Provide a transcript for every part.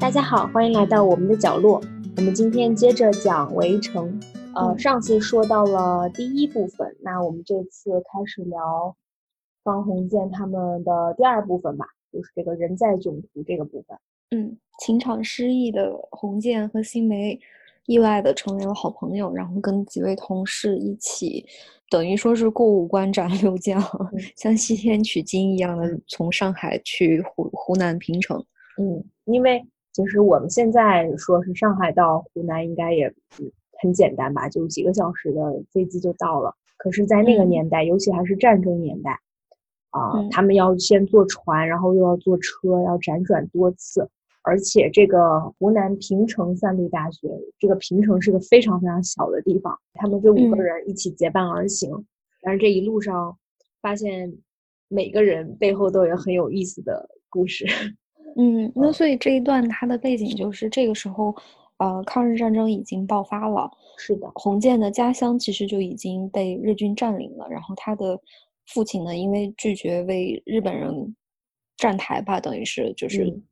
大家好，欢迎来到我们的角落。我们今天接着讲《围城》。呃，嗯上次说到了第一部分，那我们这次开始聊方鸿渐他们的第二部分吧，就是这个人在囧途这个部分。嗯，情场失意的鸿渐和新梅意外的成为了好朋友，然后跟几位同事一起，等于说是过五关斩六将，像西天取经一样的从上海去湖湖南平城。嗯，因为其实我们现在说是上海到湖南，应该也嗯很简单吧，就几个小时的飞机就到了。可是，在那个嗯年代，尤其还是战争年代，啊、嗯他们要先坐船，然后又要坐车，要辗转多次。而且，这个湖南平城三立大学，这个平城是个非常非常小的地方，他们这五个嗯人一起结伴而行。但是这一路上，发现每个人背后都有很有意思的故事。嗯，那所以这一段它的背景就是这个时候，呃，抗日战争已经爆发了，是的，洪建的家乡其实就已经被日军占领了，然后他的父亲呢，因为拒绝为日本人站台吧，等于是就是嗯。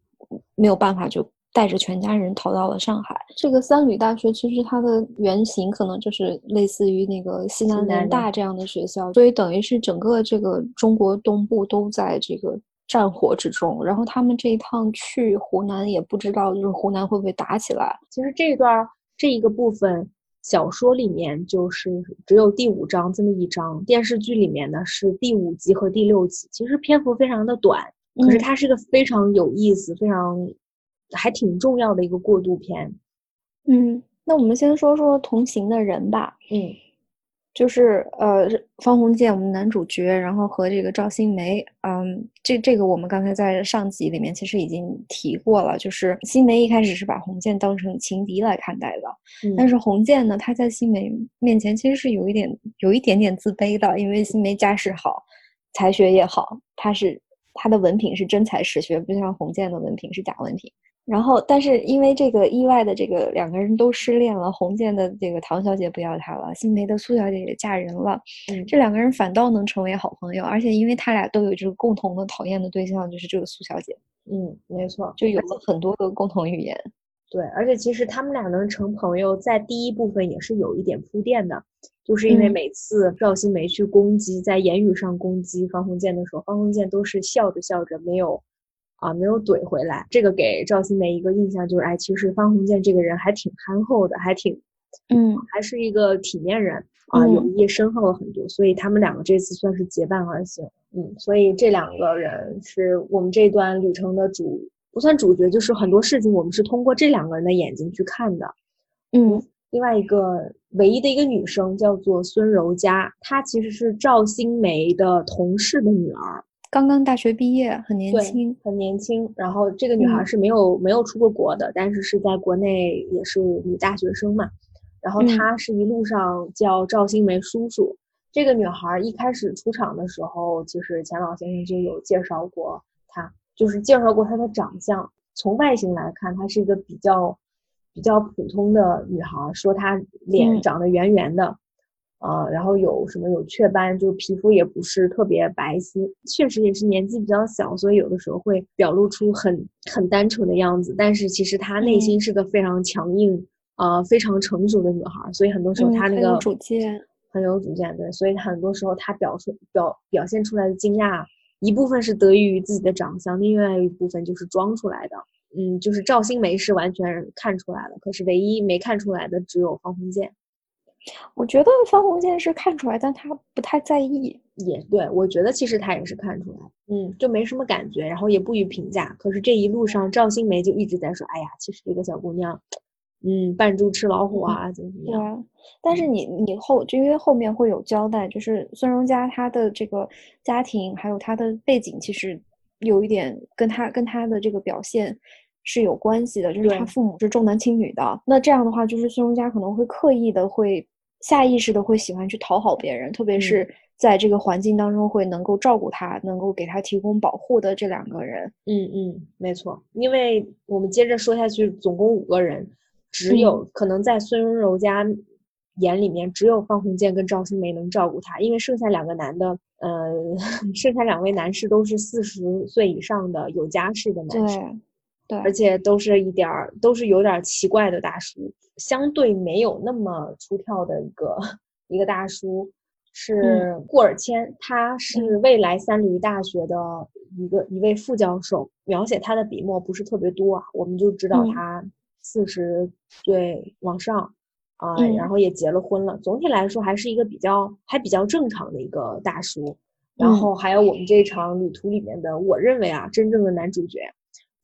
没有办法，就带着全家人逃到了上海。这个三旅大学其实它的原型可能就是类似于那个西南南联大这样的学校，所以等于是整个这个中国东部都在这个战火之中。然后他们这一趟去湖南，也不知道就是湖南会不会打起来。其实这段儿这一个部分，小说里面就是只有第五章这么一章，电视剧里面呢是第五集和第六集，其实篇幅非常的短，可是嗯它是个非常有意思、非常还挺重要的一个过渡篇。嗯，那我们先说说同行的人吧。嗯就是呃，方鸿渐我们男主角，然后和这个赵新梅，嗯，这这个我们刚才在上集里面其实已经提过了，就是新梅一开始是把鸿渐当成情敌来看待的，嗯，但是鸿渐呢，他在新梅面前其实是有一点有一点点自卑的，因为新梅家世好，才学也好，他是他的文凭是真才实学，不像鸿渐的文凭是假文凭。然后，但是因为这个意外的这个两个人都失恋了，洪建的这个唐小姐不要他了，新梅的苏小姐也嫁人了，嗯。这两个人反倒能成为好朋友，而且因为他俩都有这个共同的讨厌的对象，就是这个苏小姐，嗯，没错，就有了很多的共同语言。对，而且其实他们俩能成朋友，在第一部分也是有一点铺垫的，就是因为嗯。每次赵新梅去攻击，在言语上攻击方鸿渐的时候，方鸿渐都是笑着笑着，没有啊没有怼回来。这个给赵新梅一个印象就是，哎，其实方鸿渐这个人还挺憨厚的，还挺嗯还是一个体面人啊，友谊深厚了很多，所以他们两个这次算是结伴而行。嗯，所以这两个人是我们这段旅程的主，不算主角，就是很多事情我们是通过这两个人的眼睛去看的。嗯另外一个唯一的一个女生叫做孙柔嘉，她其实是赵新梅的同事的女儿，刚刚大学毕业，很年轻。很年轻。然后这个女孩嗯是没有、没有出过国的，但是是在国内也是女大学生嘛。然后嗯她是一路上叫赵新梅叔叔。这个女孩一开始出场的时候，其实钱老先生就有介绍过她，就是介绍过她的长相。从外形来看，她是一个比较比较普通的女孩，说她脸嗯长得圆圆的，呃，然后有什么有雀斑，就皮肤也不是特别白皙，确实也是年纪比较小，所以有的时候会表露出很很单纯的样子，但是其实她内心是个非常强硬，呃，非常成熟的女孩，所以很多时候嗯她那个很有主见。很有主见，对，所以很多时候她表出表表现出来的惊讶，一部分是得益于自己的长相，另外一部分就是装出来的。嗯，就是赵新梅是完全看出来了，可是唯一没看出来的只有方鸿渐。我觉得方鸿渐是看出来，但他不太在意。也对，我觉得其实他也是看出来，嗯，就没什么感觉，然后也不予评价。可是这一路上，赵新梅就一直在说：“哎呀，其实这个小姑娘，嗯，扮猪吃老虎啊，怎么怎么样。对啊，但是你你后就因为后面会有交代，就是孙荣嘉她的这个家庭还有她的背景，其实有一点跟她跟她的这个表现是有关系的，就是他父母是重男轻女的。那这样的话，就是孙荣家可能会刻意的会下意识的会喜欢去讨好别人，特别嗯是在这个环境当中会能够照顾他，能够给他提供保护的这两个人。嗯嗯，没错，因为我们接着说下去，总共五个人，只有、可能在孙柔嘉眼里面，只有方鸿渐跟赵新梅能照顾他，因为剩下两个男的，呃，剩下两位男士都是四十岁以上的有家室的男士。对，而且都是一点儿都是有点奇怪的大叔，相对没有那么出挑的一个一个大叔是顾尔谦，他是未来三里大学的一个一位副教授，描写他的笔墨不是特别多啊，我们就知道他四十岁往上啊，然后也结了婚了，总体来说还是一个比较还比较正常的一个大叔。然后还有我们这场旅途里面的，我认为啊，真正的男主角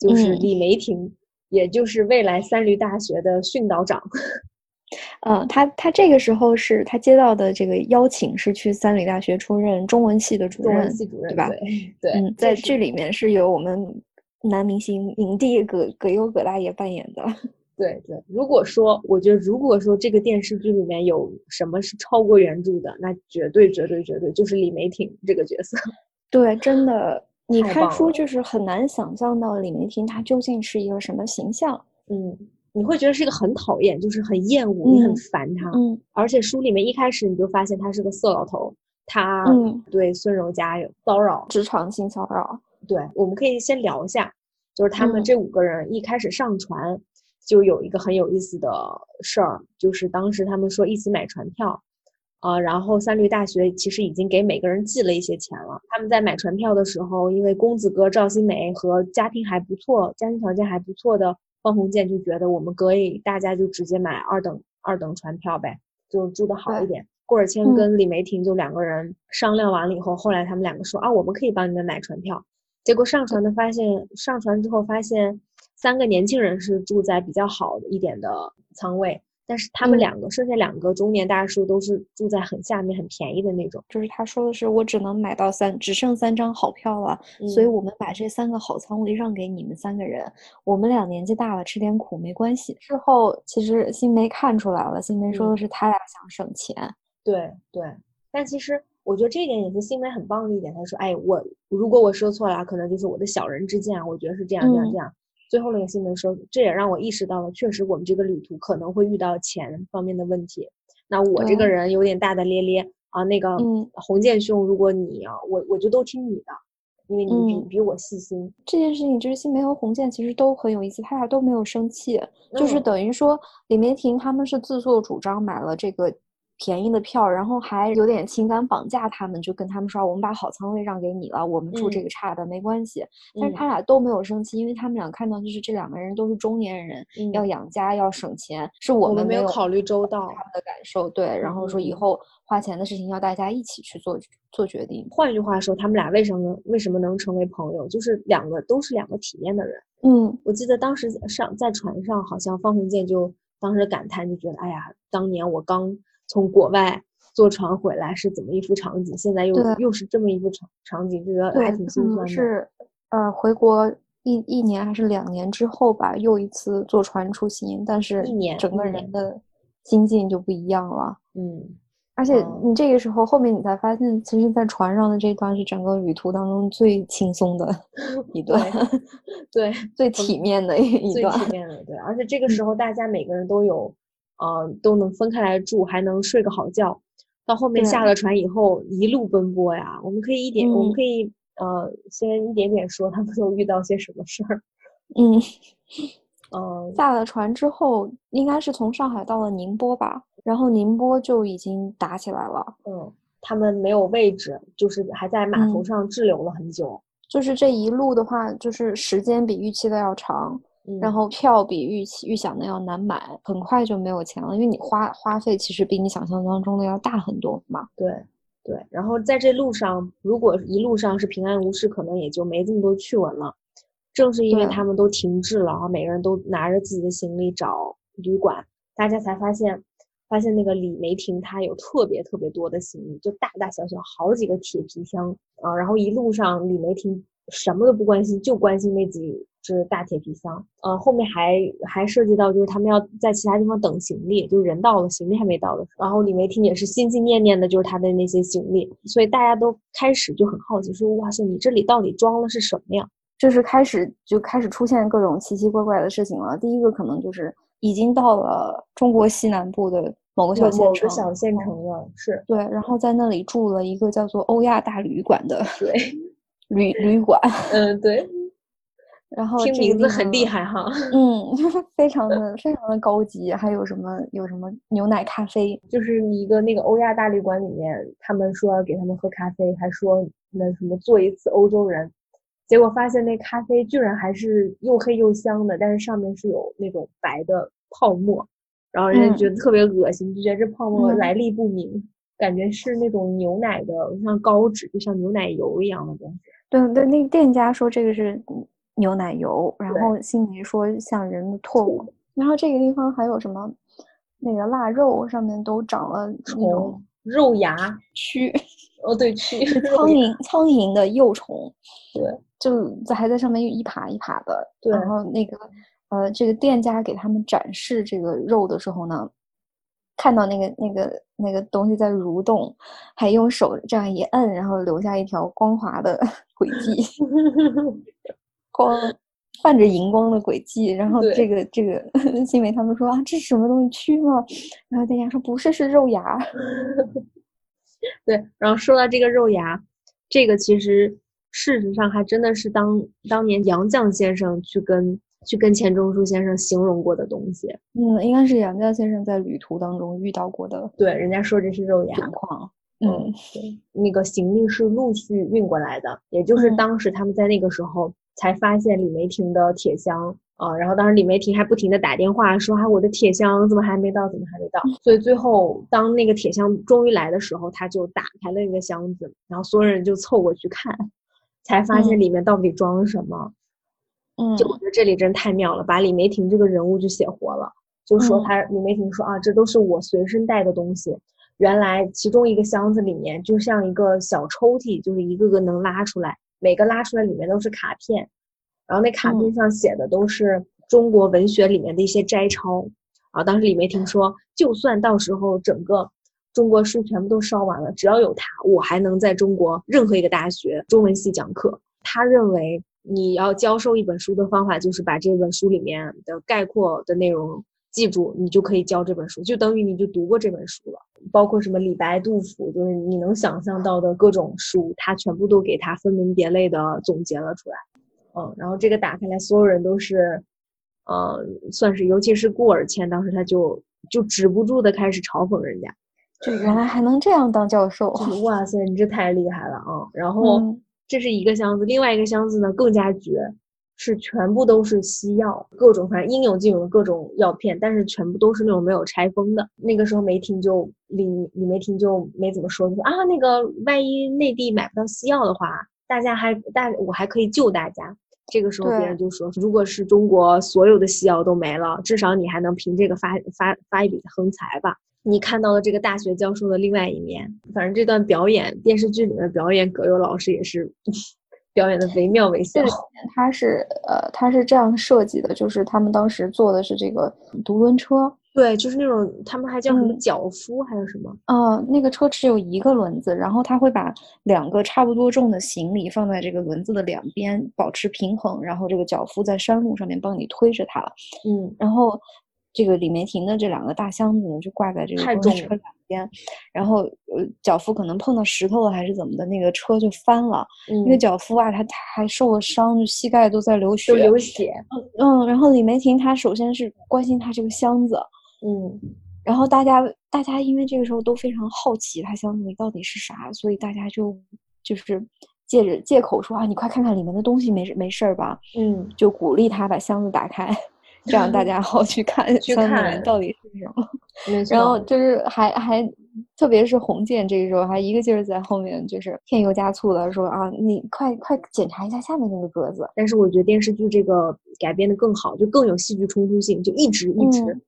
就是李梅婷，也就是未来三驴大学的训导长。呃，他他这个时候是他接到的这个邀请，是去三里大学出任中文系的主任，中文系主任对吧？对，嗯，在剧里面是由我们男明星影帝葛葛优葛大爷扮演的。对对，如果说我觉得，如果说这个电视剧里面有什么是超过原著的，那绝对绝对绝对就是李梅婷这个角色。对，真的，你看书就是很难想象到李梅婷她究竟是一个什么形象。嗯，你会觉得是一个很讨厌，就是很厌恶，你很烦她。嗯，而且书里面一开始你就发现他是个色老头，他对孙柔嘉有骚扰，职场性骚扰。对，我们可以先聊一下，就是他们这五个人一开始上船。就有一个很有意思的事儿，就是当时他们说一起买船票，啊，然后三律大学其实已经给每个人寄了一些钱了。他们在买船票的时候，因为公子哥赵新梅和家庭还不错、家庭条件还不错的方鸿渐就觉得我们可以大家就直接买二等二等船票呗，就住的好一点。顾尔谦跟李梅婷就两个人商量完了以后，后来他们两个说啊，我们可以帮你们买船票。结果上船的发现，上船之后发现。三个年轻人是住在比较好的一点的舱位，但是他们两个剩下两个中年大叔都是住在很下面、很便宜的那种。就是他说的是，我只能买到三，只剩三张好票了，所以我们把这三个好仓位让给你们三个人。我们俩年纪大了，吃点苦没关系。之后其实新梅看出来了，新梅说的是他俩想省钱。对对，但其实我觉得这一点也是新梅很棒的一点。他说：“哎，我如果我说错了，可能就是我的小人之见。我觉得是这样这样这样。”最后那个新闻说，这也让我意识到了，确实我们这个旅途可能会遇到钱方面的问题。那我这个人有点大大咧咧啊，那个洪建兄，如果你啊，我我就都听你的，因为你比比我细心。这件事情就是新梅和洪建其实都很有意思，他俩都没有生气，就是等于说李梅婷他们是自作主张买了这个。便宜的票，然后还有点情感绑架他们，就跟他们说：“我们把好仓位让给你了，我们住这个差的没关系。”但是他俩都没有生气，因为他们俩看到就是这两个人都是中年人，要养家要省钱，是我们没有考虑周到他们的感受。对，然后说以后花钱的事情要大家一起去做做决定。换句话说，他们俩为什么为什么能成为朋友？就是两个都是两个体面的人。嗯，我记得当时上在船上，好像方鸿渐就当时感叹，就觉得：“哎呀，当年我刚。”从国外坐船回来是怎么一幅场景？现在又又是这么一幅场场景，就觉得还挺心酸的。是，呃，回国一一年还是两年之后吧，又一次坐船出行，但是一年整个人的心境就不一样了。嗯，而且你这个时候后面你才发现，其实，在船上的这段是整个旅途当中最轻松的 一段，对，最体面的一段，最体面的对。而且这个时候大家每个人都有。呃，都能分开来住，还能睡个好觉。到后面下了船以后，一路奔波呀。我们可以一点，我们可以呃，先一点点说他们 都遇到些什么事儿。嗯，嗯，下了船之后，应该是从上海到了宁波吧，然后宁波就已经打起来了。嗯，他们没有位置，就是还在码头上滞留了很久。就是这一路的话，就是时间比预期的要长。然后票比预期预想的要难买，很快就没有钱了，因为你花花费其实比你想象当中的要大很多嘛。对对，然后在这路上，如果一路上是平安无事，可能也就没这么多趣闻了。正是因为他们都停滞了，然后每个人都拿着自己的行李找旅馆，大家才发现，发现那个李梅婷她有特别特别多的行李，就大大小小好几个铁皮箱啊。然后一路上李梅婷什么都不关心，就关心那几。是大铁皮箱，呃，后面还还涉及到，就是他们要在其他地方等行李，就是人到了，行李还没到的时候，然后李梅婷也是心心念念的，就是他的那些行李，所以大家都开始就很好奇，说哇塞，你这里到底装的是什么呀？就是开始就开始出现各种奇奇怪怪的事情了。第一个可能就是已经到了中国西南部的某个小县城，小县城了，是对，然后在那里住了一个叫做欧亚大旅馆的对 旅旅馆，嗯，对。然后听名字很厉害哈。嗯，非常的非常的高级，还有什么有什么牛奶咖啡，就是一个那个欧亚大旅馆里面，他们说要给他们喝咖啡，还说那什么做一次欧洲人，结果发现那咖啡居然还是又黑又香的，但是上面是有那种白的泡沫，然后人家嗯觉得特别恶心，就觉得这泡沫嗯来历不明，感觉是那种牛奶的，像膏脂，就像牛奶油一样的东西。对对，那个店家说这个是嗯牛奶油，然后新梅说像人的唾沫，然后这个地方还有什么那个腊肉上面都长了那种虫、肉芽，蛆，哦对，蛆，是苍蝇苍蝇的幼虫，对。就在还在上面一爬一爬的。对。然后那个呃，这个店家给他们展示这个肉的时候呢，看到那个那个那个东西在蠕动，还用手这样一摁，然后留下一条光滑的 轨迹，光泛着荧光的轨迹。然后这个这个新梅他们说啊，这是什么东西蛆吗？然后大家说不是，是肉芽。对，然后说到这个肉芽，这个其实事实上还真的是当当年杨绛先生去跟去跟钱钟书先生形容过的东西。嗯，应该是杨绛先生在旅途当中遇到过的对，人家说这是肉芽，情况。嗯嗯对，那个行李是陆续运过来的，也就是嗯当时他们在那个时候才发现李梅婷的铁箱啊、然后当时李梅婷还不停的打电话说啊我的铁箱怎么还没到，怎么还没到？所以最后当那个铁箱终于来的时候，他就打开了那个箱子，然后所有人就凑过去看，才发现嗯里面到底装了什么。嗯就我觉得这里真太妙了，把李梅婷这个人物就写活了。就说嗯她李梅婷说啊，这都是我随身带的东西。原来其中一个箱子里面就像一个小抽屉，就是一个个能拉出来，每个拉出来里面都是卡片，然后那卡片嗯上写的都是中国文学里面的一些摘抄。啊，当时李梅婷说，就算到时候整个中国书全部都烧完了，只要有他，我还能在中国任何一个大学中文系讲课。他认为你要教授一本书的方法就是把这本书里面的概括的内容记住，你就可以教这本书，就等于你就读过这本书了。包括什么李白、杜甫，就是你能想象到的各种书，他全部都给他分门别类的总结了出来。嗯，然后这个打开来，所有人都是，呃，算是，尤其是顾尔谦，当时他就就止不住的开始嘲讽人家，就原来还能这样当教授。哇塞，你这太厉害了啊！然后嗯这是一个箱子，另外一个箱子呢更加绝，是全部都是西药，各种反正应有尽有的各种药片，但是全部都是那种没有拆封的。那个时候梅婷就李李梅婷就没怎么说，就说啊那个万一内地买不到西药的话，大家还大我还可以救大家。这个时候别人就说，如果是中国所有的西药都没了，至少你还能凭这个发发发一笔横财吧。你看到了这个大学教授的另外一面，反正这段表演电视剧里面表演，葛优老师也是表演的惟妙惟肖它是呃，它是这样设计的，就是他们当时坐的是这个独轮车，对，就是那种他们还叫什么嗯。脚夫，还是什么？呃，那个车只有一个轮子，然后他会把两个差不多重的行李放在这个轮子的两边，保持平衡，然后这个脚夫在山路上面帮你推着它，嗯，然后这个李梅婷的这两个大箱子呢，就挂在这个公车两边，然后呃，脚夫可能碰到石头了还是怎么的，那个车就翻了。嗯那个脚夫啊，他他还受了伤，就膝盖都在流血。就流血。嗯，然后李梅婷她首先是关心他这个箱子，嗯，然后大家大家因为这个时候都非常好奇他箱子里到底是啥，所以大家就就是借着借口说啊，你快看看里面的东西没事没事儿吧，嗯，就鼓励他把箱子打开，这样大家 好去看去看面到底是什么。然后就是还还，特别是红建这个时候还一个劲儿在后面就是添油加醋的说啊，你快快检查一下下面那个格子。但是我觉得电视剧这个改编的更好，就更有戏剧冲突性，就一直一直，嗯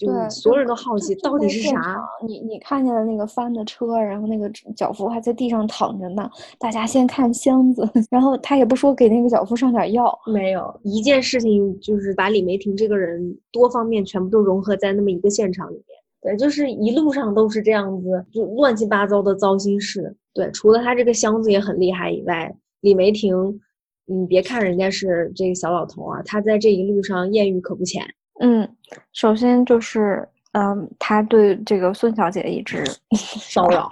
就对，所有人都好奇到底是啥。你你看见了那个翻的车，然后那个脚夫还在地上躺着呢。大家先看箱子，然后他也不说给那个脚夫上点药。没有一件事情，就是把李梅婷这个人多方面全部都融合在那么一个现场里面。对，就是一路上都是这样子，就乱七八糟的糟心事。对，除了他这个箱子也很厉害以外，李梅婷，你别看人家是这个小老头啊，他在这一路上艳遇可不浅。嗯，首先就是，嗯，他对这个孙小姐一直 骚扰，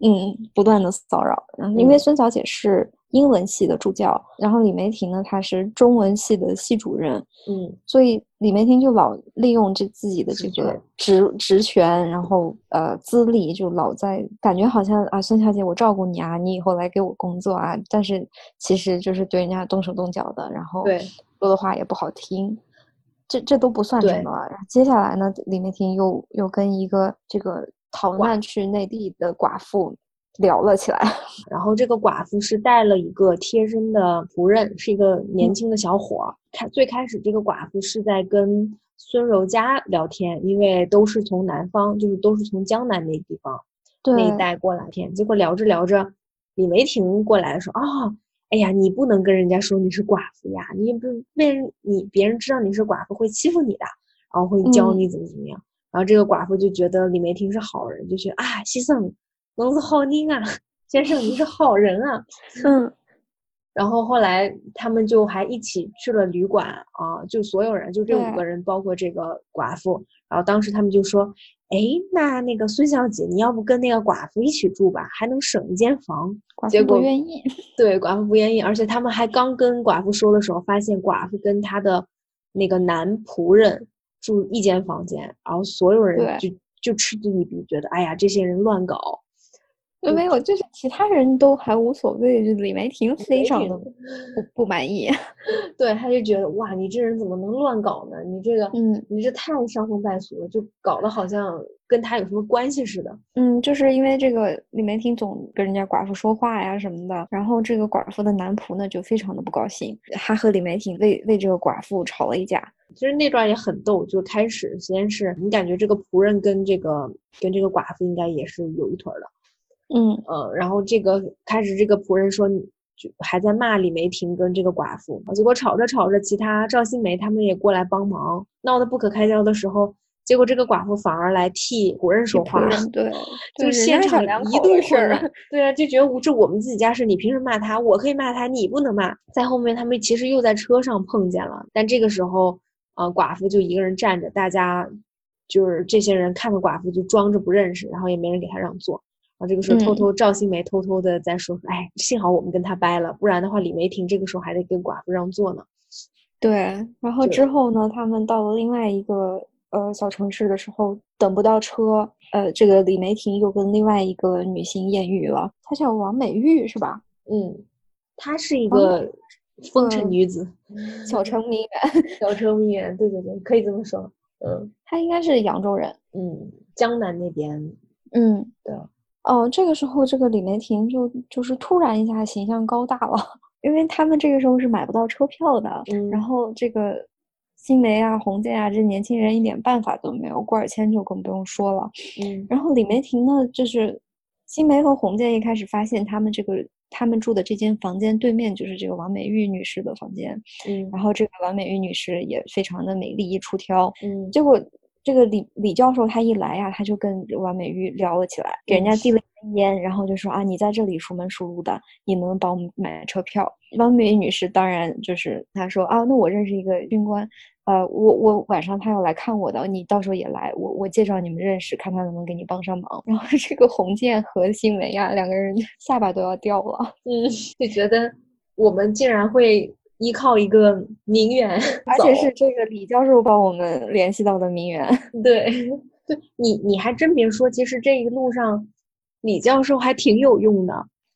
嗯，不断的骚扰，嗯，因为嗯。孙小姐是英文系的助教，然后李梅婷呢，她是中文系的系主任，嗯，所以李梅婷就老利用这自己的这个职职权，然后呃资历，就老在感觉好像啊，孙小姐，我照顾你啊，你以后来给我工作啊，但是其实就是对人家动手动脚的，然后对。说的话也不好听，这这都不算什么。然后接下来呢，李梅婷又又跟一个这个逃难去内地的寡妇。聊了起来，然后这个寡妇是带了一个贴身的仆人，是一个年轻的小伙。开最开始，这个寡妇是在跟孙柔嘉聊天，因为都是从南方，就是都是从江南那地方那一带过来天。结果聊着聊着，李梅婷过来说：“哦，哎呀，你不能跟人家说你是寡妇呀，你不被人你别人知道你是寡妇会欺负你的，然后会教你怎么怎么样。”然后这个寡妇就觉得李梅婷是好人，就觉得啊，先生。侬是好人啊，先生，你是好人啊。嗯，然后后来他们就还一起去了旅馆啊，就所有人，就这五个人，包括这个寡妇。然后当时他们就说：“哎，那那个孙小姐，你要不跟那个寡妇一起住吧，还能省一间房。”寡妇不愿意。对，寡妇不愿意，而且他们还刚跟寡妇说的时候，发现寡妇跟她的那个男仆人住一间房间，然后所有人就就嗤之以鼻，觉得哎呀，这些人乱搞。没有，就是其他人都还无所谓，就李梅婷非常的不不满意。对，他就觉得哇，你这人怎么能乱搞呢？你这个，嗯，你这太伤风败俗了，就搞得好像跟他有什么关系似的。嗯，就是因为这个李梅婷总跟人家寡妇说话呀什么的，然后这个寡妇的男仆呢就非常的不高兴，他和李梅婷为为这个寡妇吵了一架。其实那段也很逗，就开始先是你感觉这个仆人跟这个跟这个寡妇应该也是有一腿的。嗯呃，然后这个开始，这个仆人说，就还在骂李梅婷跟这个寡妇，结果吵着吵着，其他赵新梅他们也过来帮忙，闹得不可开交的时候，结果这个寡妇反而来替仆人说话，对，就现场一顿混乱，对啊，就觉得这我们自己家事，你凭什么骂他？我可以骂他，你不能骂。在后面他们其实又在车上碰见了，但这个时候，呃，寡妇就一个人站着，大家就是这些人看到寡妇就装着不认识，然后也没人给他让座。啊，这个时候偷偷赵新梅偷偷的在说，哎，幸好我们跟他掰了，不然的话李梅婷这个时候还得跟寡妇让座呢。对，然后之后呢，他们到了另外一个呃小城市的时候，等不到车，呃，这个李梅婷又跟另外一个女性艳遇了，她叫王美玉是吧？嗯，她是一个风尘女子，小 城名媛，小城名媛，对对对，可以这么说。嗯，她应该是扬州人，嗯，江南那边，嗯，对。哦，这个时候这个李梅婷就就是突然一下形象高大了，因为他们这个时候是买不到车票的，嗯然后这个新梅啊、洪建啊这年轻人一点办法都没有，郭尔谦就更不用说了。嗯，然后李梅婷呢，就是新梅和洪建一开始发现他们这个他们住的这间房间对面就是这个王美玉女士的房间，嗯，然后这个王美玉女士也非常的美丽一出挑，嗯，结果。这个李李教授他一来呀，他就跟王美玉聊了起来，给人家递了一根烟，然后就说啊，你在这里熟门熟路的，你能帮我们买车票？王美玉女士当然就是她说啊，那我认识一个军官，呃，我我晚上他要来看我的，你到时候也来，我我介绍你们认识，看他能不能给你帮上忙。然后这个洪建和新梅呀，两个人下巴都要掉了，嗯，就觉得我们竟然会。依靠一个名媛，而且是这个李教授帮我们联系到的名媛。对，对你你还真别说，其实这一路上李教授还挺有用的。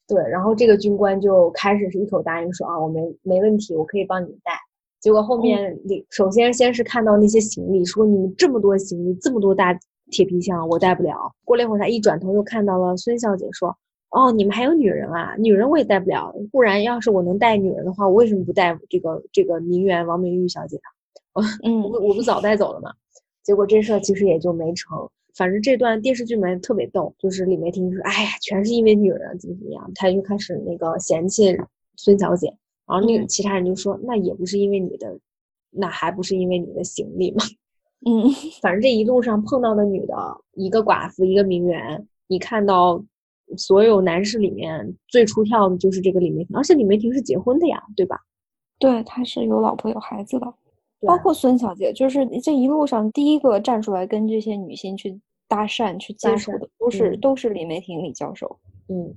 对，然后这个军官就开始是一口答应说啊，我没没问题，我可以帮你们带。结果后面李首先先是看到那些行李，说你们这么多行李，这么多大铁皮箱，我带不了。过了一会儿，他一转头又看到了孙小姐，说。哦，你们还有女人啊？女人我也带不了，不然要是我能带女人的话，我为什么不带这个这个名媛王明玉小姐呢？我嗯，我我不早带走了吗？结果这事儿其实也就没成。反正这段电视剧里面特别逗，就是李梅婷说：“哎呀，全是因为女人怎么怎么样。”她就开始那个嫌弃孙小姐，然后那个其他人就说：“那也不是因为你的，那还不是因为你的行李吗？” 嗯，反正这一路上碰到的女的，一个寡妇，一个名媛，你看到。所有男士里面最出挑的就是这个李梅婷，而且李梅婷是结婚的呀，对吧？对，他是有老婆有孩子的，包括孙小姐，就是这一路上第一个站出来跟这些女性去搭讪、去接触的，都是都是李梅婷李教授。嗯，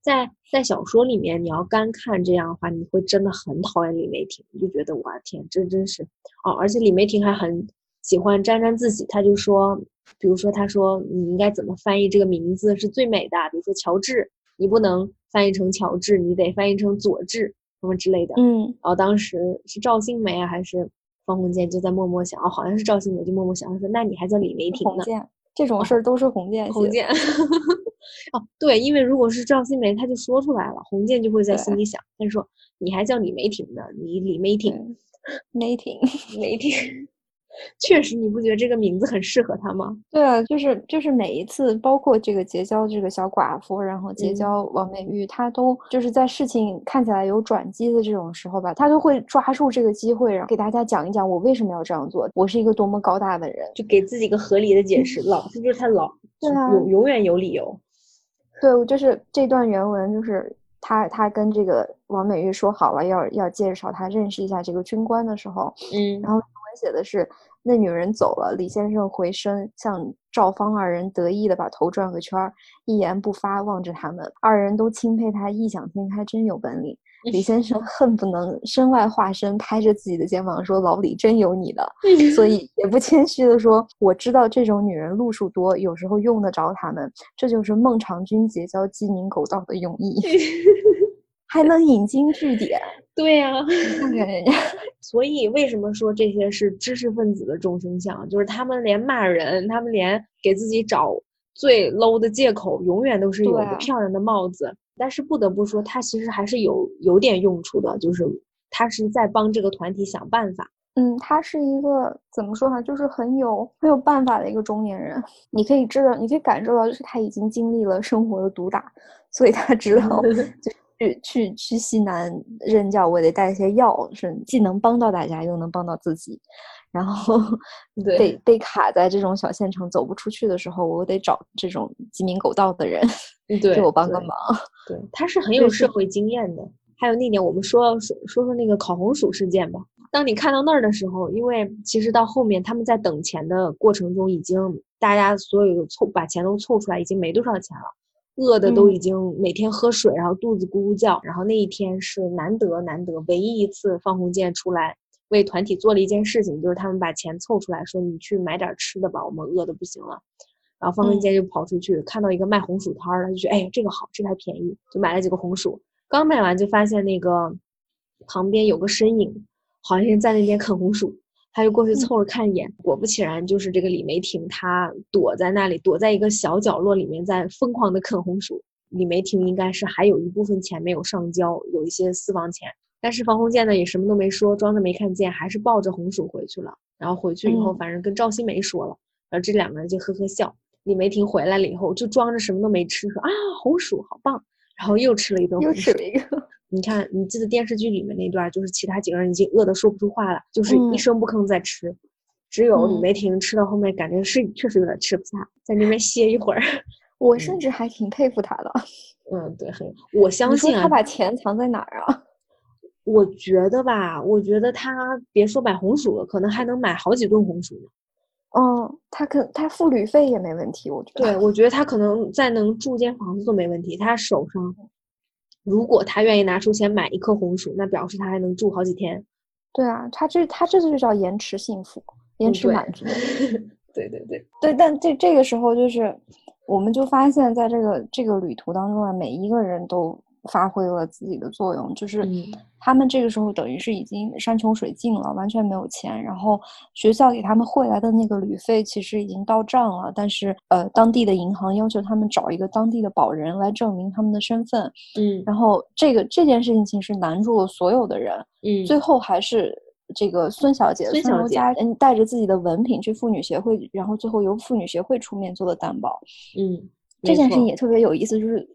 在在小说里面，你要干看这样的话，你会真的很讨厌李梅婷，你就觉得哇天，这真是哦！而且李梅婷还很喜欢沾沾自喜，她就说，比如说他说你应该怎么翻译这个名字是最美的，比如说乔治，你不能翻译成乔治，你得翻译成佐治什么之类的。嗯，然后当时是赵新梅啊，还是方鸿渐就在默默想，哦，好像是赵新梅，就默默想说，那你还叫李梅婷呢？这种事儿都是洪建洪建。哦，对，因为如果是赵新梅，他就说出来了，洪建就会在心里想，他就说你还叫李梅婷呢，你李梅婷，梅婷，梅婷。确实，你不觉得这个名字很适合他吗？对啊，就是就是每一次，包括这个结交这个小寡妇，然后结交王美玉，他都就是在事情看起来有转机的这种时候吧，他都会抓住这个机会，然后给大家讲一讲我为什么要这样做，我是一个多么高大的人，就给自己一个合理的解释。老子就是太老，对啊，永永远有理由。对，就是这段原文，就是他他跟这个王美玉说好了，要要介绍他认识一下这个军官的时候，嗯，然后原文写的是。那女人走了，李先生回身向赵方二人得意的把头转个圈儿，一言不发望着他们。二人都钦佩他异想天开，真有本领。李先生恨不能身外化身，拍着自己的肩膀说：“老李真有你的。”所以也不谦虚的说：“我知道这种女人路数多，有时候用得着他们。这就是孟尝君结交鸡鸣狗盗的用意。” 还能引经据典，对呀，看看人家。所以为什么说这些是知识分子的众生相？就是他们连骂人，他们连给自己找最 low 的借口，永远都是有个漂亮的帽子。但是不得不说，他其实还是有有点用处的，就是他是在帮这个团体想办法。嗯，他是一个怎么说呢？就是很有很有办法的一个中年人。你可以知道，你可以感受到，就是他已经经历了生活的毒打，所以他知道。去去去西南任教，我得带一些药，是既能帮到大家，又能帮到自己。然后 被被卡在这种小县城走不出去的时候，我得找这种鸡鸣狗盗的人，给我帮个忙。对，他是很有社会经验的。还有那点，我们说说说说那个烤红薯事件吧。当你看到那儿的时候，因为其实到后面他们在等钱的过程中，已经大家所有凑把钱都凑出来，已经没多少钱了。饿的都已经每天喝水，然后肚子咕咕叫。然后那一天是难得难得唯一一次，方鸿渐出来为团体做了一件事情，就是他们把钱凑出来，说你去买点吃的吧，我们饿的不行了。然后方鸿渐就跑出去，看到一个卖红薯摊儿他，就觉得哎这个好，这个还便宜，就买了几个红薯。刚买完就发现那个旁边有个身影，好像是在那边啃红薯。他就过去凑了看一眼，果不其然，就是这个李梅婷，她躲在那里，躲在一个小角落里面，在疯狂的啃红薯。李梅婷应该是还有一部分钱没有上交，有一些私房钱。但是方鸿渐呢也什么都没说，装着没看见，还是抱着红薯回去了。然后回去以后，反正跟赵新梅说了，然后这两个人就呵呵笑。李梅婷回来了以后，就装着什么都没吃，说啊红薯好棒，然后又吃了一顿红薯。又吃了一个。你看，你记得电视剧里面那段，就是其他几个人已经饿得说不出话了，就是一声不吭在吃，只有李梅婷吃到后面，感觉是确实有点吃不下，在那边歇一会儿。我甚至还挺佩服他的。嗯，对，很，我相信他把钱藏在哪儿啊？我觉得吧，我觉得他别说买红薯了，可能还能买好几顿红薯呢。嗯，他可他付旅费也没问题，我觉得。对，我觉得他可能再能住间房子都没问题，他手上。如果他愿意拿出钱买一颗红薯，那表示他还能住好几天。对啊，他这他这就叫延迟幸福，延迟满足。对对对对，但这这个时候就是，我们就发现，在这个这个旅途当中啊，每一个人都。发挥了自己的作用，就是他们这个时候等于是已经山穷水尽了，完全没有钱。然后学校给他们汇来的那个旅费其实已经到账了，但是呃，当地的银行要求他们找一个当地的保人来证明他们的身份。嗯，然后这个这件事情其实难住了所有的人。嗯，最后还是这个孙小姐孙小姐嗯带着自己的文凭去妇女协会，然后最后由妇女协会出面做的担保。嗯，这件事情也特别有意思，就是。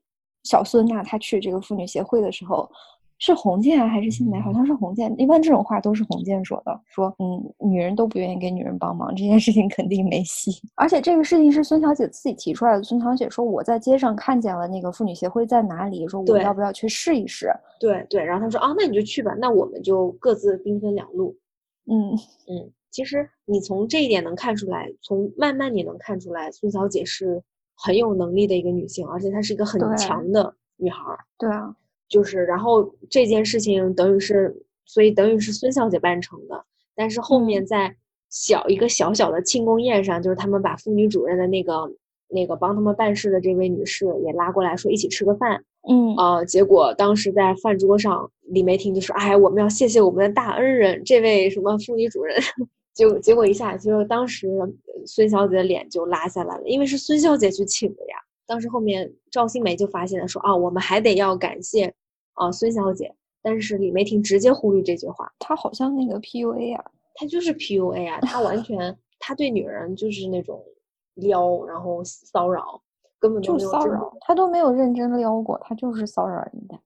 小孙呐，他去这个妇女协会的时候，是洪建还是新梅？好像是洪建。一般这种话都是洪建说的，说嗯，女人都不愿意给女人帮忙，这件事情肯定没戏。而且这个事情是孙小姐自己提出来的。孙小姐说我在街上看见了那个妇女协会在哪里，说我要不要去试一试？对对。然后他说啊，那你就去吧，那我们就各自兵分两路。嗯嗯，其实你从这一点能看出来，从慢慢你能看出来，孙小姐是。很有能力的一个女性，而且她是一个很强的女孩儿。对啊，就是然后这件事情等于是，所以等于是孙小姐办成的。但是后面在小一个小小的庆功宴上，就是他们把妇女主任的那个那个帮他们办事的这位女士也拉过来说一起吃个饭。嗯呃，结果当时在饭桌上，李梅婷就说：“哎，我们要谢谢我们的大恩人，这位什么妇女主任。”结果结果一下，就当时孙小姐的脸就拉下来了，因为是孙小姐去请的呀。当时后面赵新梅就发现了，说：“啊，我们还得要感谢啊孙小姐。”但是李梅婷直接忽略这句话，她好像那个 PUA 啊，她就是 PUA 啊，她完全她对女人就是那种撩，然后骚扰。根本就没有骚扰，她都没有认真撩过，她就是骚扰人家。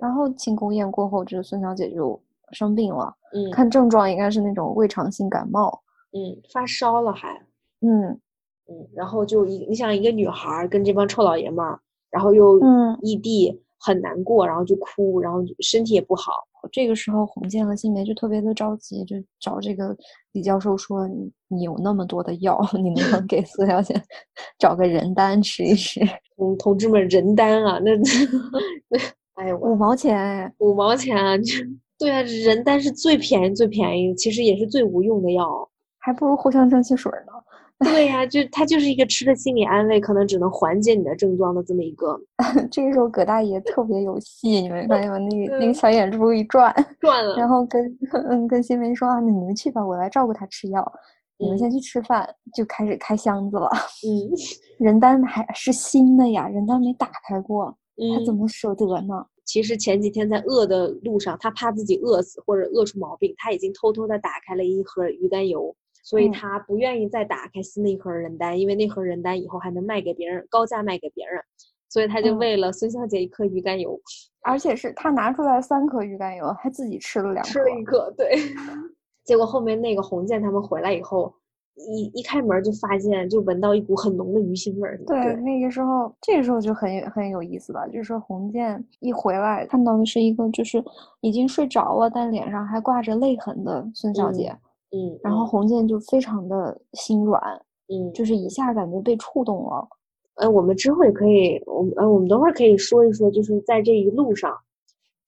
然后庆功宴过后，这个孙小姐就生病了，嗯。看症状应该是那种胃肠性感冒。嗯发烧了还。嗯。嗯，然后就一你想一个女孩儿跟这帮臭老爷们儿，然后又嗯，异地很难过，然后就哭，然后身体也不好，这个时候洪建和新梅就特别的着急，就找这个李教授说：“你你有那么多的药，你能不 能给四小姐找个人丹吃一吃？同同志们人丹啊，那 那哎呀五毛钱哎，五毛钱啊，这对啊，人丹是最便宜最便宜，其实也是最无用的药。还不如藿香正气水呢。对呀、就它就是一个吃的心理安慰，可能只能缓解你的症状的这么一个 这个时候葛大爷特别有戏，你没发现吗？那个那个嗯小眼珠一转，转 了。然后跟嗯跟新梅说啊，那你们去吧，我来照顾他吃药，你们嗯先去吃饭，就开始开箱子了。嗯 人丹还是新的呀，人丹没打开过，他怎嗯，么舍得呢？其实前几天在饿的路上，他怕自己饿死或者饿出毛病，他已经偷偷的打开了一盒鱼肝油，所以嗯他不愿意再打开新的一盒人丹，因为那盒人丹以后还能卖给别人，高价卖给别人，所以他就嗯为了孙小姐一颗鱼肝油，而且是他拿出来三颗鱼肝油，还自己吃了两颗吃了。一颗，对。结果后面那个红建他们回来以后，一一开门就发现，就闻到一股很浓的鱼腥味儿。对，那个时候，这个时候就很有很有意思了。就是红建一回来，看到的是一个就是已经睡着了，但脸上还挂着泪痕的孙小姐。嗯，然后红建就非常的心软，嗯，就是一下感觉被触动了。呃，我们之后也可以，我们呃，我们等会儿可以说一说，就是在这一路上，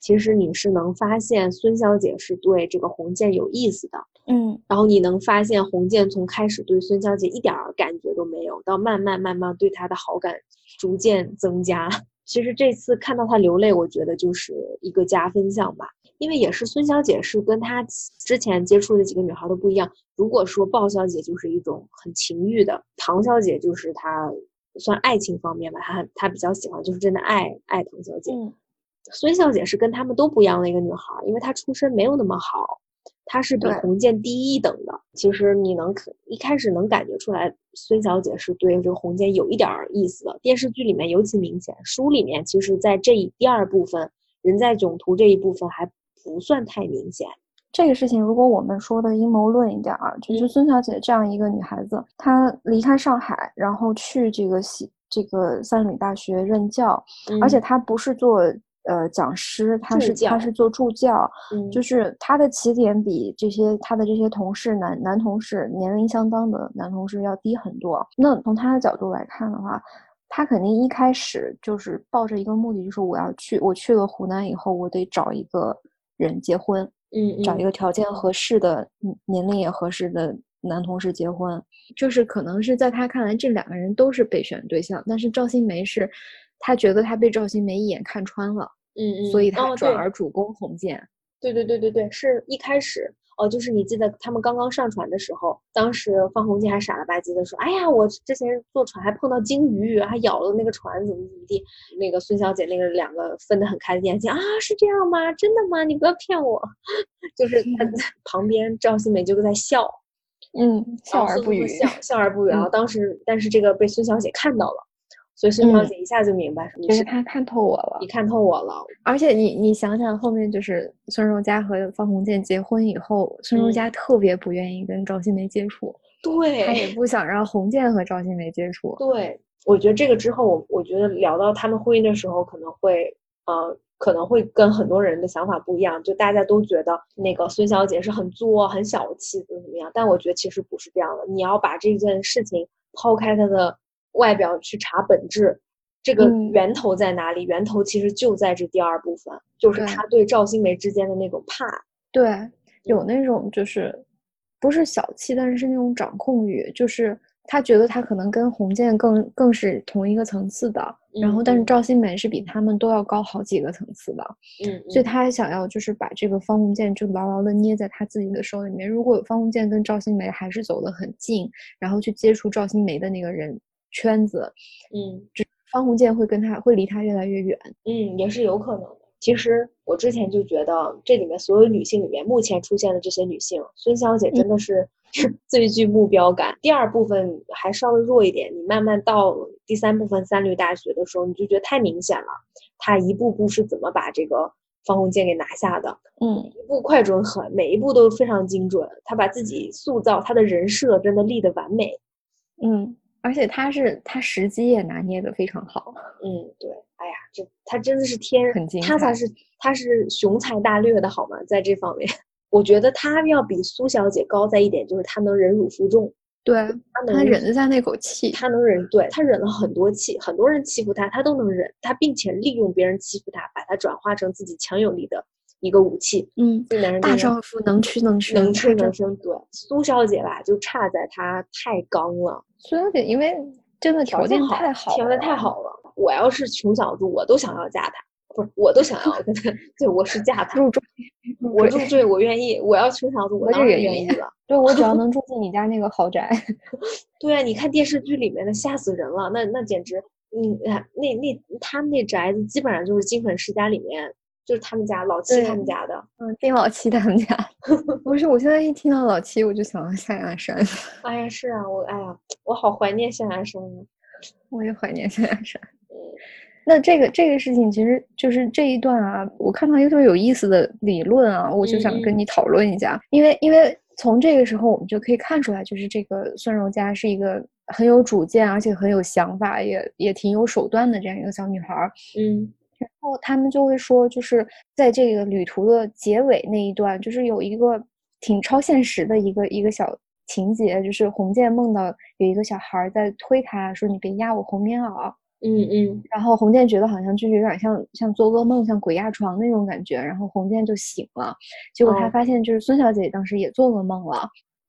其实你是能发现孙小姐是对这个洪建有意思的，嗯然后你能发现洪建从开始对孙小姐一点儿感觉都没有，到慢慢慢慢对她的好感逐渐增加。其实这次看到她流泪，我觉得就是一个加分项吧，因为也是孙小姐是跟她之前接触的几个女孩都不一样。如果说鲍小姐就是一种很情欲的，唐小姐就是她算爱情方面吧，她很她比较喜欢，就是真的爱爱唐小姐。嗯孙小姐是跟她们都不一样的一个女孩儿，因为她出身没有那么好，她是比对洪建低一等的。其实你能可一开始能感觉出来，孙小姐是对这个洪建有一点儿意思的。电视剧里面尤其明显，书里面其实在这一第二部分人在囧途这一部分还不算太明显。这个事情，如果我们说的阴谋论一点儿，就是嗯孙小姐这样一个女孩子，她离开上海，然后去这个西这个三里大学任教，而且嗯她不是做呃讲师，他是他是做助教，嗯就是他的起点比这些他的这些同事男男同事年龄相当的男同事要低很多。那从他的角度来看的话，他肯定一开始就是抱着一个目的，就是我要去，我去了湖南以后，我得找一个人结婚。嗯嗯找一个条件合适的、嗯年龄也合适的男同事结婚，就是可能是在他看来，这两个人都是备选对象，但是赵新梅是，他觉得他被赵新梅一眼看穿了，嗯嗯，所以他转而主攻洪建。对对对对对，是一开始哦，就是你记得他们刚刚上船的时候，当时方鸿渐还傻了吧唧的说：“哎呀，我之前坐船还碰到鲸鱼，还咬了那个船，怎么怎么地。”那个孙小姐那个两个分得很开的眼睛啊，是这样吗？真的吗？你不要骗我。就是他 在旁边赵新梅就在笑，嗯，笑而不语。笑笑而不语。然后嗯当时，但是这个被孙小姐看到了，所以孙小嗯姐一下就明白你就是是他看透我了你，看透我了。而且你你想想后面就是孙柔嘉和方鸿渐结婚以后，孙柔嗯嘉特别不愿意跟赵新梅接触，对，他也不想让洪建和赵新梅接触。对，我觉得这个之后，我我觉得聊到他们婚姻的时候，可能会呃，可能会跟很多人的想法不一样，就大家都觉得那个孙小姐是很作、很小气，怎么怎么样。但我觉得其实不是这样的，你要把这件事情抛开她的外表去查本质，这个嗯源头在哪里？源头其实就在这第二部分，就是他对赵新梅之间的那种怕。对，有那种就是不是小气，但是是那种掌控欲，就是他觉得他可能跟洪建更更是同一个层次的，然后但是嗯赵新梅是比他们都要高好几个层次的，嗯，所以嗯他还想要就是把这个方鸿渐就牢牢的捏在他自己的手里面。如果方鸿渐跟赵新梅还是走得很近，然后去接触赵新梅的那个人圈子，嗯方鸿渐会跟他会离他越来越远。嗯，也是有可能的。其实我之前就觉得，这里面所有女性里面，目前出现的这些女性，孙小姐真的是最具目标感。第二部分还稍微弱一点，你慢慢到第三部分三律大学的时候，你就觉得太明显了，她一步步是怎么把这个方鸿渐给拿下的，嗯，一步快准狠，每一步都非常精准。她把自己塑造，她的人设真的立得完美。嗯，而且他是他时机也拿捏的非常好。嗯，对，哎呀，这他真的是天很，精他才是他是雄才大略的好吗？在这方面，我觉得他要比苏小姐高在一点，就是他能忍辱负重，对他能他忍得下那口气。他能忍，对他忍了很多气，很多人欺负他，他都能忍，他并且利用别人欺负他，把他转化成自己强有力的一个武器。嗯，这男人大丈夫能屈能伸，能屈能伸，对苏小姐吧，就差在她太刚了。苏小姐因为真的条件好，太好，条件太。好了。我要是穷小子，我都想要嫁他，不是，我都想要 跟他，对，我是嫁他，入赘，我入赘，我愿意。我要穷小子，我当然愿意了。对我只要能 住进你家那个豪宅，对啊，你看电视剧里面的，吓死人了，那那简直，嗯，啊那那他们那宅子基本上就是金粉世家里面，就是他们家老七他们家的。嗯，丁老七他们家。不是，我现在一听到老七，我就想到象牙山，哎呀，是啊，我哎呀，我好怀念象牙山啊。我也怀念象牙山。嗯那这个这个事情，其实就是这一段啊，我看到一个特别有意思的理论啊，我就想跟你讨论一下，因为因为从这个时候我们就可以看出来，就是这个孙柔嘉是一个很有主见，而且很有想法，也也挺有手段的这样一个小女孩儿。嗯然后他们就会说，就是在这个旅途的结尾那一段，就是有一个挺超现实的一个一个小情节，就是红建梦到有一个小孩儿在推他说：“你别压我红棉袄。”嗯嗯。然后红建觉得好像就是有点像像做噩梦，像鬼压床那种感觉，然后红建就醒了，结果他哦。发现就是孙小姐当时也做噩梦了，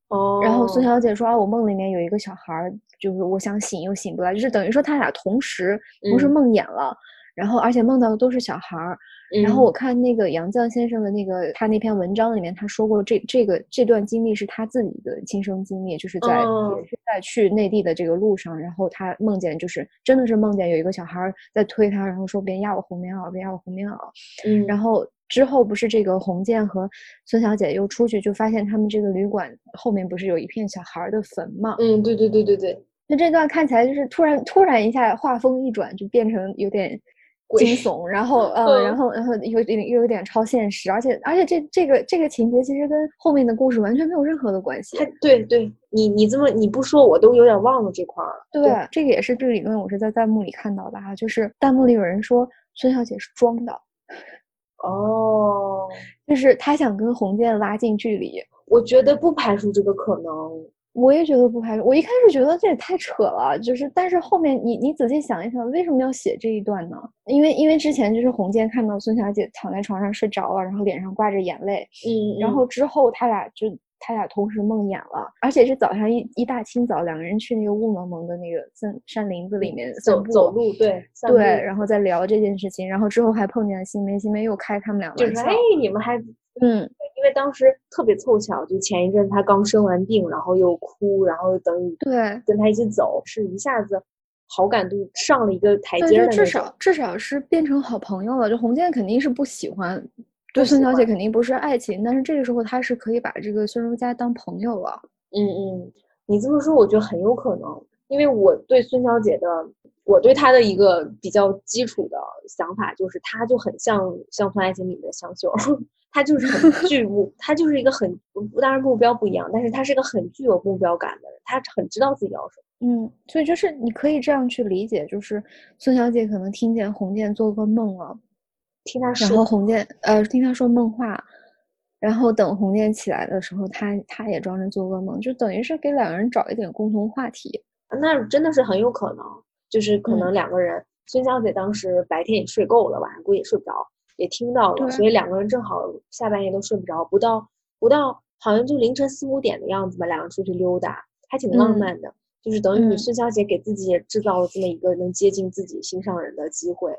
哦，然后孙。小姐说啊，我梦里面有一个小孩儿，就是我想醒又醒不来，就是等于说他俩同时同时嗯。梦魇了，然后而且梦到的都是小孩儿，然后嗯。我看那个杨绛先生的那个他那篇文章里面，他说过这这个这段经历是他自己的亲身经历，就是在、哦。也是在去内地的这个路上，然后他梦见就是真的是梦见有一个小孩儿在推他，然后说别压我红棉袄，别压我红棉袄，嗯，然后之后不是这个洪建和孙小姐又出去，就发现他们这个旅馆后面不是有一片小孩儿的坟嘛？嗯，对对对对对，那这段看起来就是突然突然一下画风一转，就变成有点鬼惊悚，然后呃，嗯然后然后有点又有点超现实，而且而且这这个这个情节其实跟后面的故事完全没有任何的关系。对对，你你这么你不说，我都有点忘了这块儿了。对，这个也是这个理论，我是在弹幕里看到的哈，就是弹幕里有人说孙小姐是装的，哦，就是她想跟洪建拉近距离。我觉得不排除这个可能。我也觉得不排除，我一开始觉得这也太扯了，就是，但是后面你你仔细想一想，为什么要写这一段呢？因为因为之前就是红建看到孙小姐躺在床上睡着了，然后脸上挂着眼泪，嗯，然后之后他俩就他俩同时梦魇了，而且是早上一一大清早，两个人去那个雾蒙蒙的那个森山林子里面走走路对散对，然后再聊这件事情，然后之后还碰见了新梅，新梅又开他们俩玩笑就是哎，，你们还嗯，因为当时特别凑巧，就前一阵他刚生完病，然后又哭，然后又等你对。跟他一起走，是一下子好感度上了一个台，阶儿的至。少至少是变成好朋友了。就洪建肯定是不喜欢，对孙小姐肯定不是爱情，但是这个时候他是可以把这个孙柔嘉当朋友了。嗯嗯，你这么说，我觉得很有可能，因为我对孙小姐的，我对他的一个比较基础的想法就是，他就很像《乡村爱情》里面的香秀，他就是很 具目，他就是一个很，当然目标不一样，但是他是个很具有目标感的人，她很知道自己要什么。嗯，所以就是你可以这样去理解，就是孙小姐可能听见洪建做个梦了，听他说后，洪建呃听他说梦话，然后等红建起来的时候，他他也装着做噩梦，就等于是给两个人找一点共同话题。那真的是很有可能，就是可嗯。能两个人孙小姐当时白天也睡够了，晚上估计也睡不着，也听到了，所以两个人正好下半夜都睡不着，不到不到好像就凌晨四五点的样子吧，两个人出去溜达，还挺浪漫的，就是等于孙小姐给自己也制造了这么一个能接近自己心上人的机会。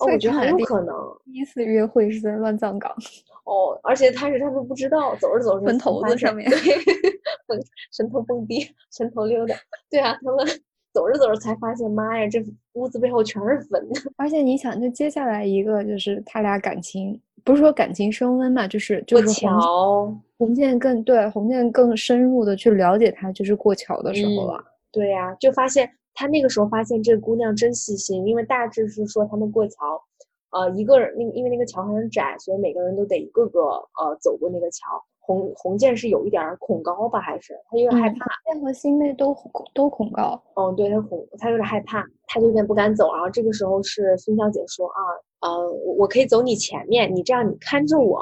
哦，我觉得很有可能。第一次约会是在乱葬岗。哦，而且开始他们不知道，走着走着坟头子上面，对，神头蹦迪，神头溜达，对啊，他们走着走着才发现，妈呀，这屋子背后全是坟。而且你想，就接下来一个就是他俩感情，不是说感情升温嘛，就是就是桥，红建更对红建更深入的去了解他，就是过桥的时候了。对呀，就发现他那个时候发现这个姑娘真细心，因为大致是说他们过桥。呃，一个人，因因为那个桥很窄，所以每个人都得一个个呃走过那个桥。红红剑是有一点恐高吧，还是他有点害怕？剑和新妹都恐都恐高。嗯，对他恐，他有点害怕，他就有点不敢走。然后这个时候是孙小姐说啊，呃，我我可以走你前面，你这样你看着我，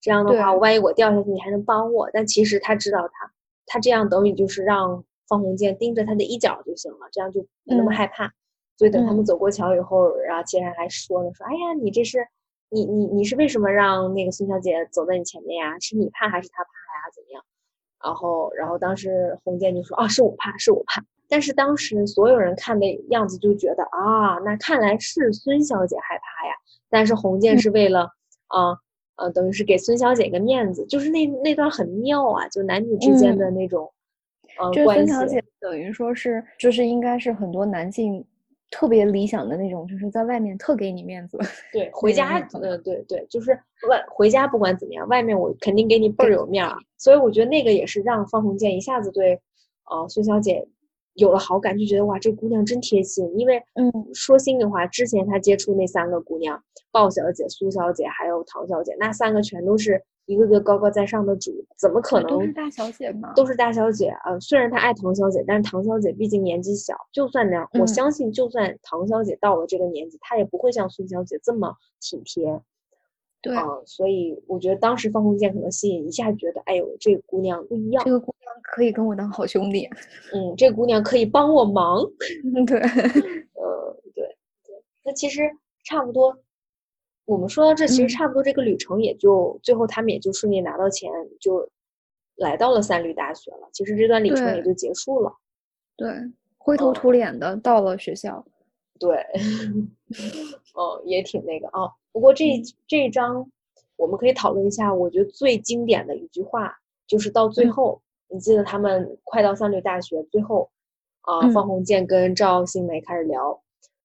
这样的话，我万一我掉下去，你还能帮我。但其实他知道他，他这样等于就是让方鸿渐盯着他的衣角就行了，这样就不那么害怕。所以等他们走过桥以后，然后其他人还说呢，说哎呀，你这是你你你是为什么让那个孙小姐走在你前面呀？是你怕还是她怕呀？怎么样？然后然后当时洪建就说啊，是我怕，是我怕。但是当时所有人看的样子就觉得啊，那看来是孙小姐害怕呀。但是洪建是为了啊呃，等于是给孙小姐一个面子，就是那那段很妙啊，就男女之间的那种呃关系。孙小姐等于说是就是应该是很多男性。特别理想的那种，就是在外面特给你面子。对，回家，嗯，对对，就是外回家不管怎么样，外面我肯定给你倍儿有面儿。所以我觉得那个也是让方鸿渐一下子对，呃，孙小姐有了好感，就觉得哇，这姑娘真贴心。因为，嗯，说心里话，之前他接触那三个姑娘，鲍小姐、苏小姐还有唐小姐，那三个全都是。一个个高高在上的主，怎么可能都是大小姐吗？都是大小姐啊！虽然她爱唐小姐，但是唐小姐毕竟年纪小，就算那样，我相信，就算唐小姐到了这个年纪，她也不会像孙小姐这么体贴。对啊，所以我觉得当时方鸿渐可能吸引一下，觉得哎呦，这个姑娘不一样，这个姑娘可以跟我当好兄弟。嗯，这个姑娘可以帮我忙。对，呃，对对，那其实差不多。我们说到这，其实差不多，这个旅程也就最后他们也就顺利拿到钱，就来到了三律大学了。其实这段旅程也就结束了。对，灰头土脸的到了学校。对，哦，也挺那个啊。不过这这一章我们可以讨论一下，我觉得最经典的一句话就是到最后，你记得他们快到三闾大学最后，啊，方鸿渐跟赵新梅开始聊。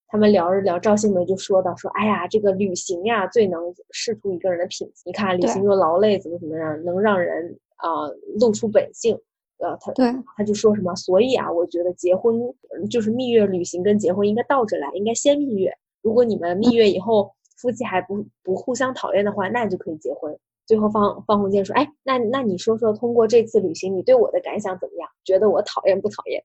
他们聊着聊，赵新梅就说到：“说哎呀，这个旅行呀，最能试出一个人的品。你看，旅行又劳累，怎么怎么样，能让人啊露出本性。呃，他对他就说什么，所以啊，我觉得结婚就是蜜月旅行跟结婚应该倒着来，应该先蜜月。如果你们蜜月以后夫妻还不不互相讨厌的话，那就可以结婚。”最后，方方鸿渐说：“哎，那那你说说，通过这次旅行，你对我的感想怎么样？觉得我讨厌不讨厌？”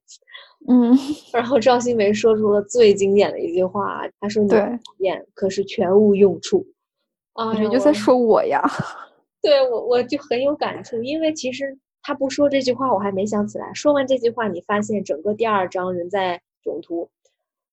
嗯。然后赵新梅说出了最经典的一句话：“她说你讨厌，可是全无用处。”啊，你就在说我呀？对我，我就很有感触，因为其实他不说这句话，我还没想起来。说完这句话，你发现整个第二章人在囧途。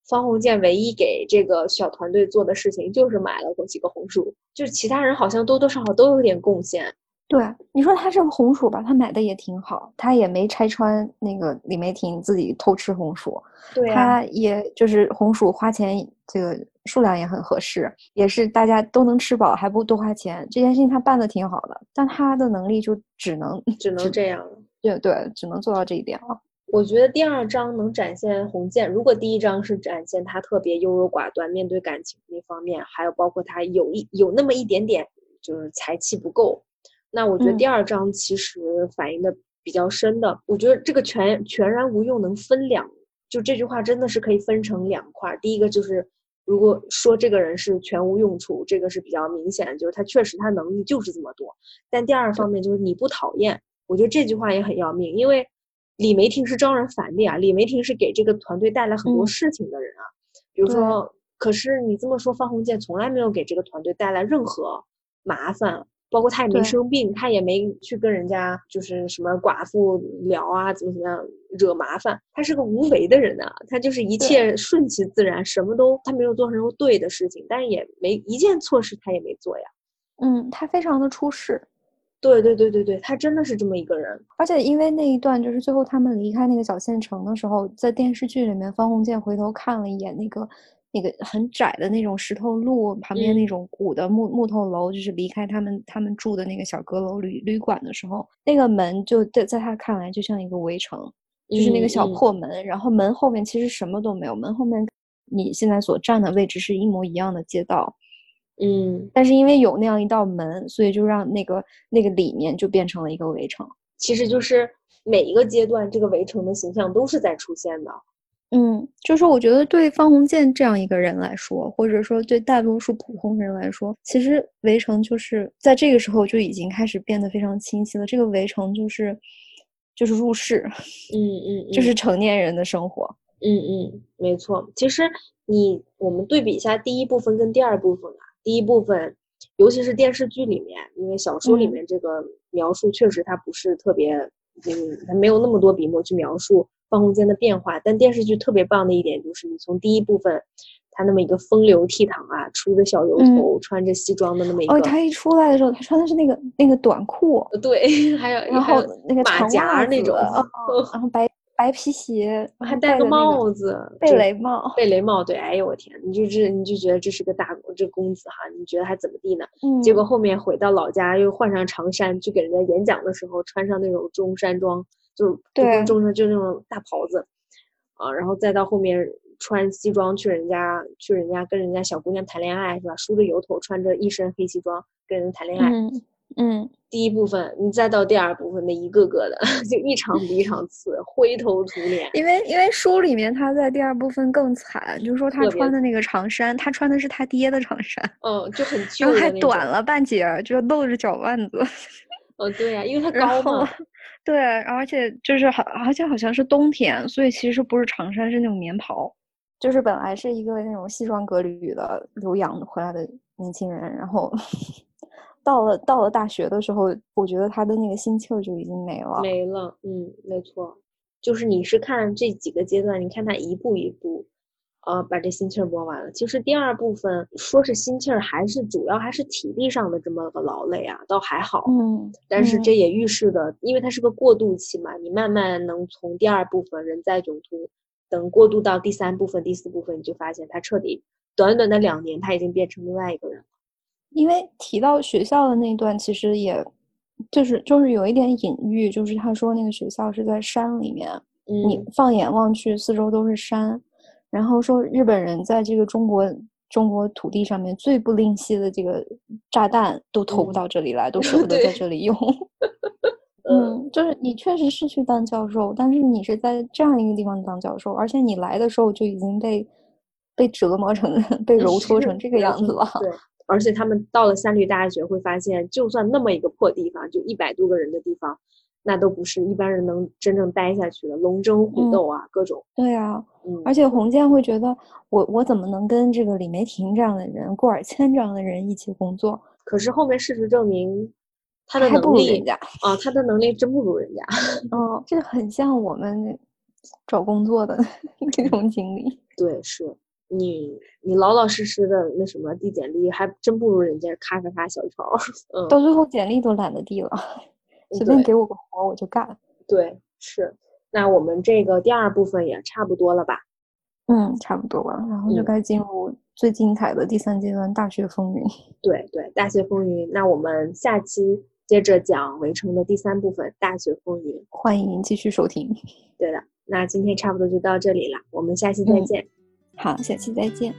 方鸿渐唯一给这个小团队做的事情就是买了几个红薯，就是其他人好像多多少少都有点贡献。对，你说他这个红薯吧，他买的也挺好，他也没拆穿那个李梅婷自己偷吃红薯。对，他也就是红薯花钱，这个数量也很合适，也是大家都能吃饱，还不多花钱。这件事情他办的挺好的，但他的能力就只能只能这样了。对对，只能做到这一点了。我觉得第二章能展现洪建，如果第一章是展现他特别优柔寡断，面对感情那方面，还有包括他有一有那么一点点就是才气不够，那我觉得第二章其实反映的比较深的。我觉得这个全全然无用能分两，就这句话真的是可以分成两块。第一个就是如果说这个人是全无用处，这个是比较明显的，就是他确实他能力就是这么多。但第二方面就是你不讨厌，我觉得这句话也很要命，因为。李梅婷是招人烦的呀，李梅婷是给这个团队带来很多事情的人啊。比如说，可是你这么说，方鸿渐从来没有给这个团队带来任何麻烦，包括他也没生病，他也没去跟人家就是什么寡妇聊啊，怎么怎么样惹麻烦，他是个无为的人啊，他就是一切顺其自然，什么都他没有做成对的事情，但是也没一件错事他也没做呀。嗯，他非常的出世，对对对对对，他真的是这么一个人。而且因为那一段就是最后他们离开那个小县城的时候，在电视剧里面，方鸿渐回头看了一眼那个那个很窄的那种石头路旁边那嗯种古的木木头楼，就是离开他们他们住的那个小阁楼旅旅馆的时候，那个门就在在他看来就像一个围城，就是那个小破门，然后门后面其实什么都没有，门后面你现在所站的位置是一模一样的街道，嗯，但是因为有那样一道门，所以就让那个那个里面就变成了一个围城。其实就是每一个阶段，这个围城的形象都是在出现的。嗯，就是我觉得对方鸿渐这样一个人来说，或者说对大多数普通人来说，其实围城就是在这个时候就已经开始变得非常清晰了。这个围城就是就是入世，嗯嗯，就是成年人的生活。嗯嗯，没错。其实你我们对比一下第一部分跟第二部分啊，第一部分，尤其是电视剧里面，因为小说里嗯面这个描述确实它不是特别，嗯，它没有那么多笔墨去描述方鸿渐的变化。但电视剧特别棒的一点就是，你从第一部分，他那么一个风流倜傥啊，梳着小油嗯头，穿着西装的那么一个，哦，他一出来的时候，他穿的是那个那个短裤，对，还有然后那个长袜子甲那种，哦 然后白白皮鞋，还戴个帽子，贝雷帽。贝雷帽，对，哎呦我天，你就这你就觉得这是个大公这公子哈，你觉得还怎么地呢？嗯，结果后面回到老家又换上长衫，去给人家演讲的时候穿上那种中山装，就是对中山，就那种大袍子，啊，然后再到后面穿西装去人家去人家跟人家小姑娘谈恋爱是吧？梳着油头，穿着一身黑西装跟人谈恋爱。嗯嗯，第一部分，你再到第二部分，那一个个的 就一场比一场次，灰头土脸。因为因为书里面他在第二部分更惨，就是说他穿的那个长衫，他穿的是他爹的长衫，嗯，就很然后还。短了半截儿，就露着脚腕子。哦，对呀、因为他 高嘛。对，而且就是好，而且好像是冬天，所以其实不是长衫，是那种棉袍。就是本来是一个那种西装革履的留洋回来的年轻人，然后到了到了大学的时候，我觉得他的那个心气儿就已经没了。没了，嗯，没错，就是你是看这几个阶段，你看他一步一步，呃，把这心气儿磨完了。其实第二部分说是心气儿，还是主要还是体力上的这么个劳累啊，倒还好。嗯，但是这嗯也预示的，因为它是个过渡期嘛，你慢慢能从第二部分人在囧途，等过渡到第三部分、第四部分，你就发现他彻底短短的两年，他已经变成另外一个人了。因为提到学校的那一段，其实也就是就是有一点隐喻，就是他说那个学校是在山里面，你嗯放眼望去，四周都是山，然后说日本人在这个中国中国土地上面最不吝惜的这个炸弹都投不嗯到这里来，都舍不得在这里用。嗯 嗯，就是你确实是去当教授，但是你是在这样一个地方当教授，而且你来的时候就已经被被折磨成 被揉搓成这个样子了。对，而且他们到了三律大学，会发现，就算那么一个破地方，就一百多个人的地方，那都不是一般人能真正待下去的，龙争虎嗯斗啊，各种。对啊，嗯，而且洪建会觉得我我怎么能跟这个李梅婷这样的人、顾尔谦这样的人一起工作？可是后面事实证明，他的能力。啊，他的能力真不如人家。嗯，这很像我们找工作的 那种经历。对，是你你老老实实的那什么递简历，还真不如人家咔咔咔小抄。嗯，到最后简历都懒得递了，随便给我个活儿我就干。对，是。那我们这个第二部分也差不多了吧？嗯，差不多吧，然后就嗯该进入最精彩的第三阶段——大学风云。对对，大学风云。那我们下期接着讲《围城》的第三部分《大学风云》。欢迎继续收听。对的，那今天差不多就到这里了，我们下期再嗯见。好，下期再见。